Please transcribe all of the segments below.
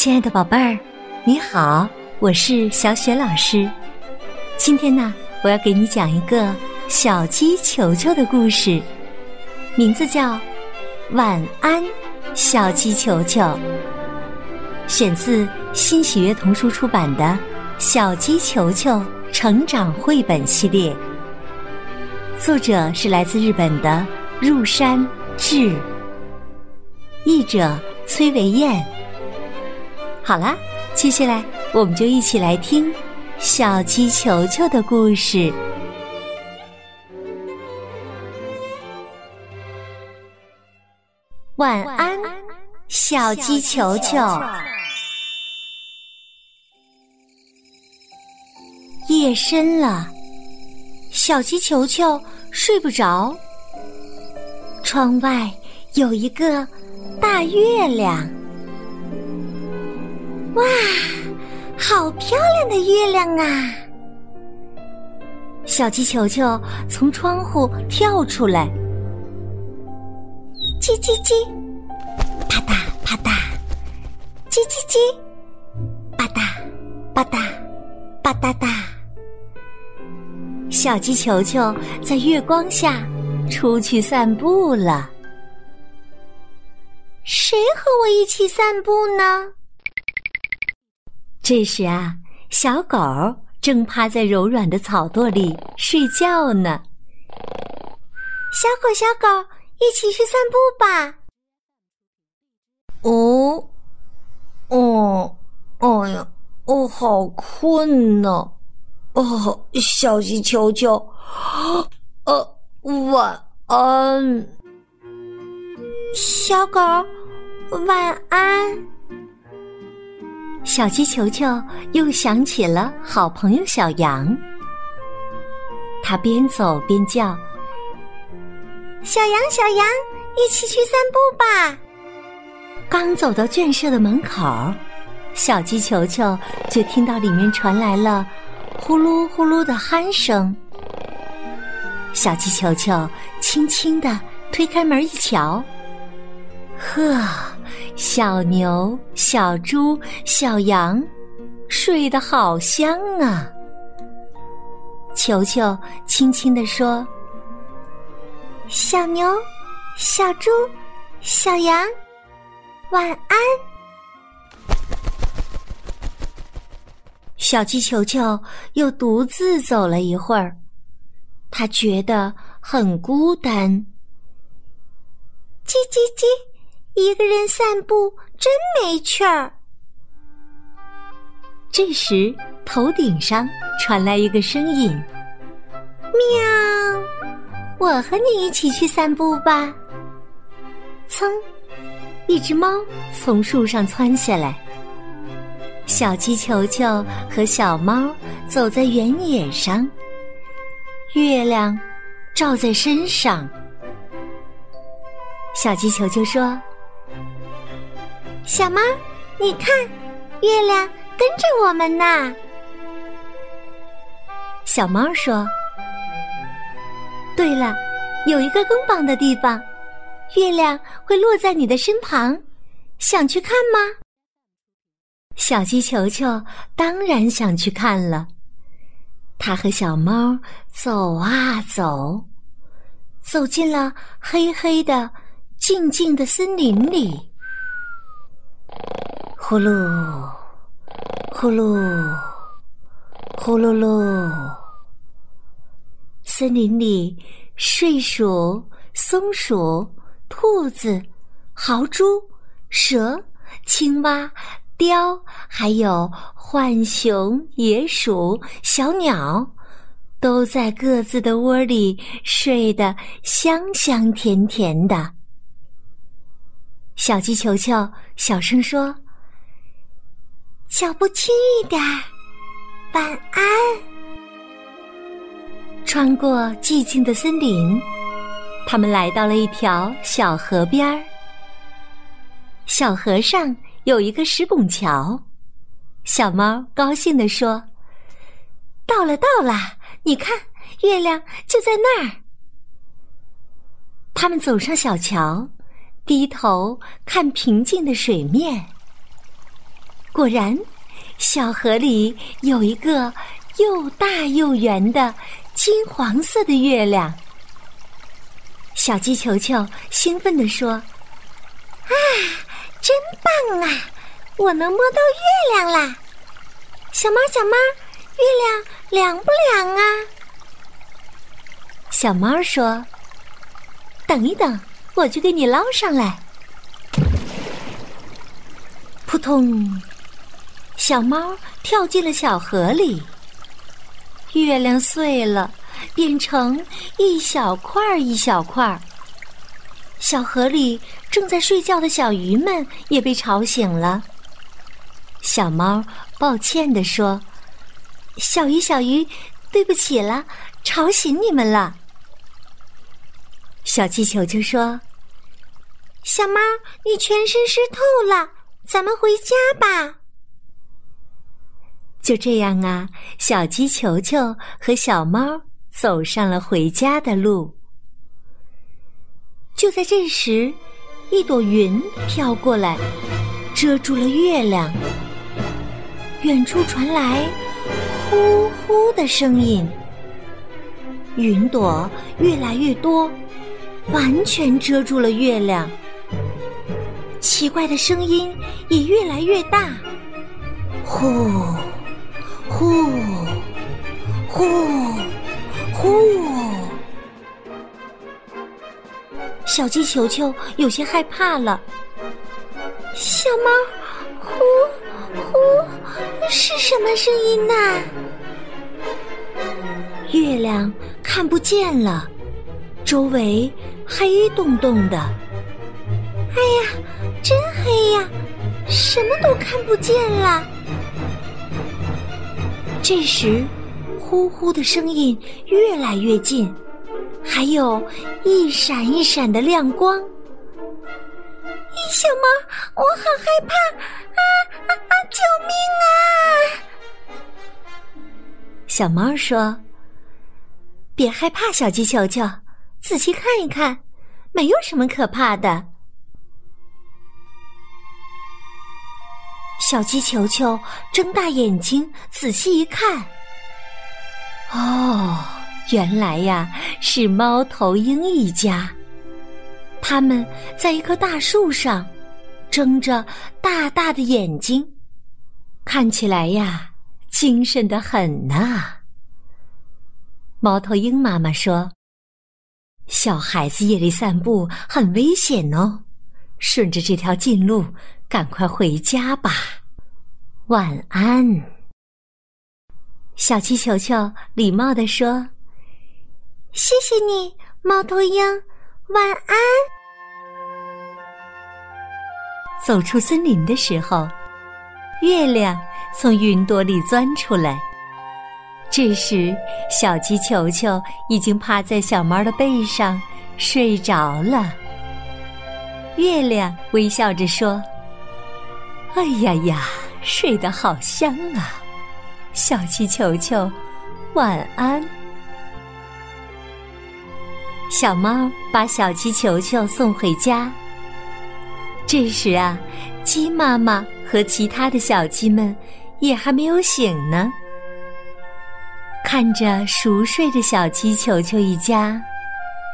亲爱的宝贝儿，你好，我是小雪老师。今天呢，我要给你讲一个小鸡球球的故事，名字叫《晚安，小鸡球球》，选自新喜悦童书出版的《小鸡球球成长绘本系列》，作者是来自日本的入山志，译者崔维燕。好啦，接下来我们就一起来听小鸡球球的故事。晚安，小鸡球球。夜深了，小鸡球球睡不着。窗外有一个大月亮。哇，好漂亮的月亮啊！小鸡球球从窗户跳出来，叽叽叽，啪嗒啪嗒，叽叽叽，吧嗒吧嗒吧嗒嗒。小鸡球球在月光下出去散步了。谁和我一起散步呢？这时啊，小狗正趴在柔软的草垛里睡觉呢。小狗，小狗，一起去散步吧。哦，哦，哎呀，我好困呢。哦，小鸡球球，呃，晚安。小狗，晚安。小鸡球球又想起了好朋友小羊，它边走边叫：“小羊，小羊，一起去散步吧！”刚走到圈舍的门口，小鸡球球就听到里面传来了呼噜呼噜的鼾声。小鸡球球轻轻地推开门一瞧，呵。小牛、小猪、小羊，睡得好香啊！球球轻轻地说：“小牛、小猪、小羊，晚安。”小鸡球球又独自走了一会儿，他觉得很孤单。叽叽叽。一个人散步真没趣儿。这时，头顶上传来一个声音：“喵，我和你一起去散步吧。”噌，一只猫从树上窜下来。小鸡球球和小猫走在原野上，月亮照在身上。小鸡球球说。小猫，你看，月亮跟着我们呢。小猫说：“对了，有一个更棒的地方，月亮会落在你的身旁，想去看吗？”小鸡球球当然想去看了。它和小猫走啊走，走进了黑黑的、静静的森林里。呼噜，呼噜，呼噜噜。森林里，睡鼠、松鼠、兔子、豪猪、蛇、青蛙、雕，还有浣熊、野鼠、小鸟，都在各自的窝里睡得香香甜甜的。小鸡球球小声说。脚步轻一点儿，晚安。穿过寂静的森林，他们来到了一条小河边儿。小河上有一个石拱桥，小猫高兴地说：“到了，到了！你看，月亮就在那儿。”他们走上小桥，低头看平静的水面。果然，小河里有一个又大又圆的金黄色的月亮。小鸡球球兴奋地说：“啊，真棒啊！我能摸到月亮啦！小猫，小猫，月亮凉不凉啊？”小猫说：“等一等，我去给你捞上来。”扑通，小猫跳进了小河里。月亮碎了，变成一小块儿一小块儿。小河里正在睡觉的小鱼们也被吵醒了。小猫抱歉地说：“小鱼，小鱼，对不起了，吵醒你们了。”小气球就说：“小猫，你全身湿透了。”咱们回家吧。就这样啊，小鸡球球和小猫走上了回家的路。就在这时，一朵云飘过来，遮住了月亮。远处传来呼呼的声音，云朵越来越多，完全遮住了月亮。奇怪的声音也越来越大，呼，呼，呼，呼。小鸡球球有些害怕了。小猫，呼，呼，是什么声音呢？月亮看不见了，周围黑洞洞的。哎呀！真黑呀，什么都看不见了。这时，呼呼的声音越来越近，还有一闪一闪的亮光。小猫，我好害怕！啊啊啊！救命啊！小猫说：“别害怕，小鸡球球，仔细看一看，没有什么可怕的。”小鸡球球睁大眼睛，仔细一看，哦，原来呀是猫头鹰一家。他们在一棵大树上，睁着大大的眼睛，看起来呀精神的很呐。猫头鹰妈妈说：“小孩子夜里散步很危险哦，顺着这条近路，赶快回家吧。”晚安，小气球球礼貌地说：“谢谢你，猫头鹰。晚安。”走出森林的时候，月亮从云朵里钻出来。这时，小鸡球球已经趴在小猫的背上睡着了。月亮微笑着说：“哎呀呀！”睡得好香啊，小鸡球球，晚安。小猫把小鸡球球送回家。这时啊，鸡妈妈和其他的小鸡们也还没有醒呢。看着熟睡的小鸡球球一家，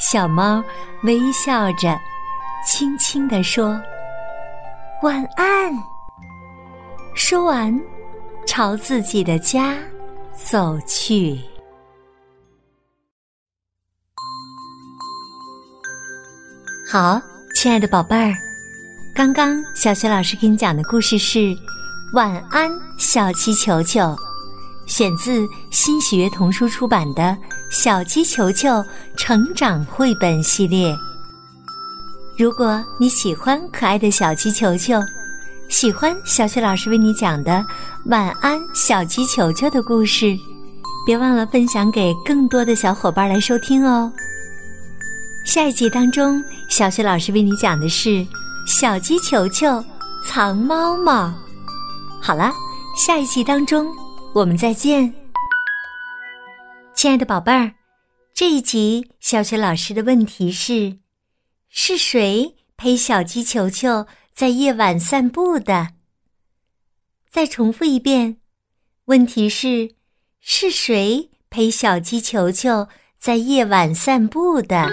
小猫微笑着，轻轻地说：“晚安。”说完，朝自己的家走去。好，亲爱的宝贝儿，刚刚小雪老师给你讲的故事是《晚安小鸡球球》，选自新喜悦童书出版的《小鸡球球成长绘本系列》。如果你喜欢可爱的小鸡球球，喜欢小雪老师为你讲的《晚安小鸡球球》的故事，别忘了分享给更多的小伙伴来收听哦。下一集当中，小雪老师为你讲的是《小鸡球球藏猫猫》。好了，下一集当中我们再见，亲爱的宝贝儿。这一集小雪老师的问题是：是谁陪小鸡球球？在夜晚散步的再重复一遍。问题是，是谁陪小鸡球球在夜晚散步的？